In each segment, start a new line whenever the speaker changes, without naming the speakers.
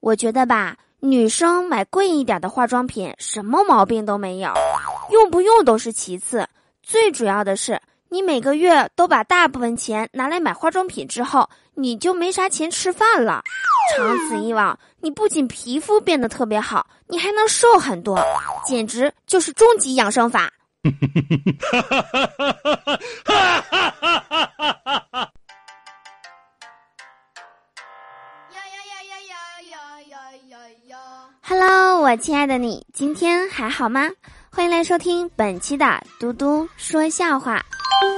我觉得吧，女生买贵一点的化妆品，什么毛病都没有，用不用都是其次，最主要的是，你每个月都把大部分钱拿来买化妆品之后，你就没啥钱吃饭了。长此以往，你不仅皮肤变得特别好，你还能瘦很多，简直就是终极养生法。Hello，亲爱的你，今天还好吗？欢迎来收听本期的嘟嘟说笑话，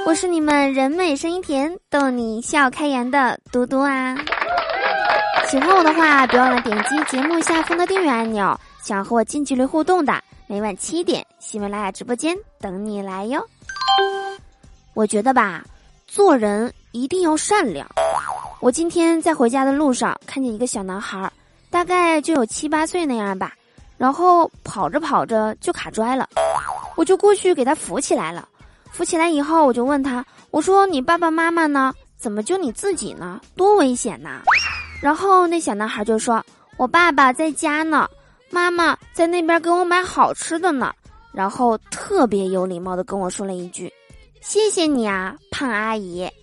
我是你们人美声音甜、逗你笑开颜的嘟嘟啊。喜欢我的话，别忘了点击节目下方的订阅按钮。想和我近距离互动的，每晚七点，喜马拉雅直播间等你来哟。我觉得吧，做人一定要善良。我今天在回家的路上，看见一个小男孩。大概就有七八岁那样吧，然后跑着跑着就卡拽了，我就过去给他扶起来了。扶起来以后，我就问他：“我说你爸爸妈妈呢？怎么就你自己呢？多危险呐！”然后那小男孩就说：“我爸爸在家呢，妈妈在那边给我买好吃的呢。”然后特别有礼貌的跟我说了一句：“谢谢你啊，胖阿姨。”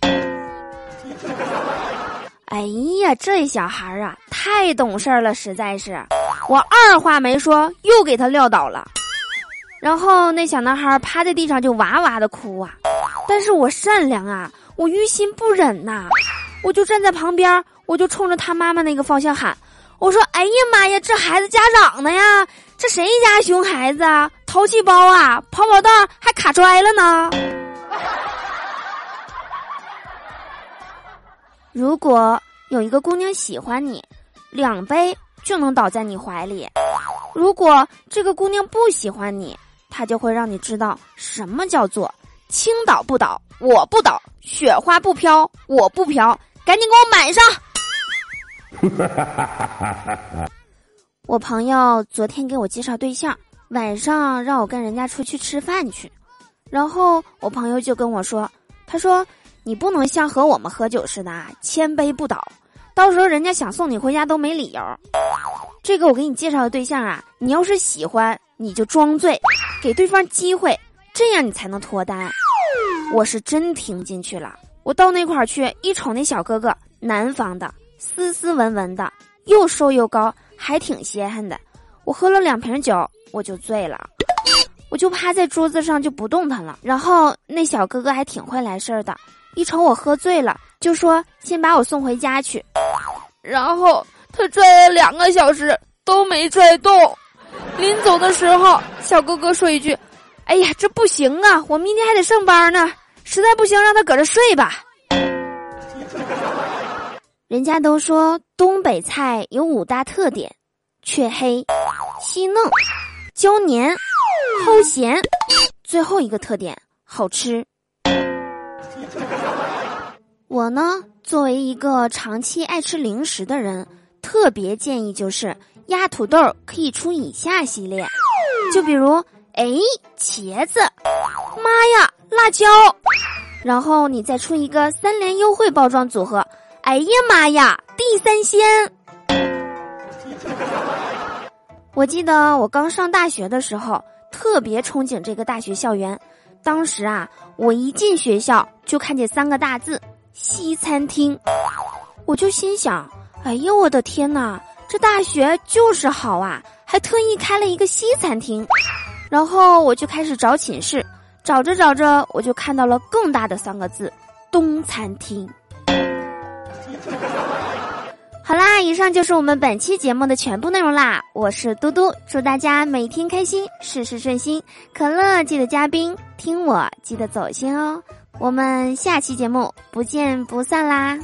哎呀，这小孩啊，太懂事儿了，实在是，我二话没说，又给他撂倒了。然后那小男孩趴在地上就哇哇的哭啊。但是我善良啊，我于心不忍呐，我就站在旁边，我就冲着他妈妈那个方向喊：“我说，哎呀妈呀，这孩子家长呢呀？这谁家熊孩子啊？淘气包啊？跑跑道还卡拽了呢？”如果有一个姑娘喜欢你，两杯就能倒在你怀里；如果这个姑娘不喜欢你，她就会让你知道什么叫做青岛不倒，我不倒；雪花不飘，我不飘。赶紧给我满上！我朋友昨天给我介绍对象，晚上让我跟人家出去吃饭去，然后我朋友就跟我说，他说。你不能像和我们喝酒似的，千杯不倒，到时候人家想送你回家都没理由。这个我给你介绍的对象啊，你要是喜欢，你就装醉，给对方机会，这样你才能脱单。我是真听进去了，我到那块儿去，一瞅那小哥哥，南方的，斯斯文文的，又瘦又高，还挺稀罕的。我喝了两瓶酒，我就醉了，我就趴在桌子上就不动弹了。然后那小哥哥还挺会来事儿的。一瞅我喝醉了，就说先把我送回家去，然后他拽了两个小时都没拽动。临走的时候，小哥哥说一句：“哎呀，这不行啊，我明天还得上班呢，实在不行让他搁这睡吧。”人家都说东北菜有五大特点：黢黑、细嫩、胶黏、齁咸，最后一个特点好吃。我呢，作为一个长期爱吃零食的人，特别建议就是压土豆可以出以下系列，就比如，哎，茄子，妈呀，辣椒，然后你再出一个三连优惠包装组合，哎呀妈呀，地三鲜。我记得我刚上大学的时候，特别憧憬这个大学校园。当时啊，我一进学校就看见三个大字“西餐厅”，我就心想：“哎呦，我的天哪，这大学就是好啊，还特意开了一个西餐厅。”然后我就开始找寝室，找着找着，我就看到了更大的三个字“东餐厅”。好啦，以上就是我们本期节目的全部内容啦。我是嘟嘟，祝大家每天开心，事事顺心。可乐记得加冰，听我记得走心哦。我们下期节目不见不散啦。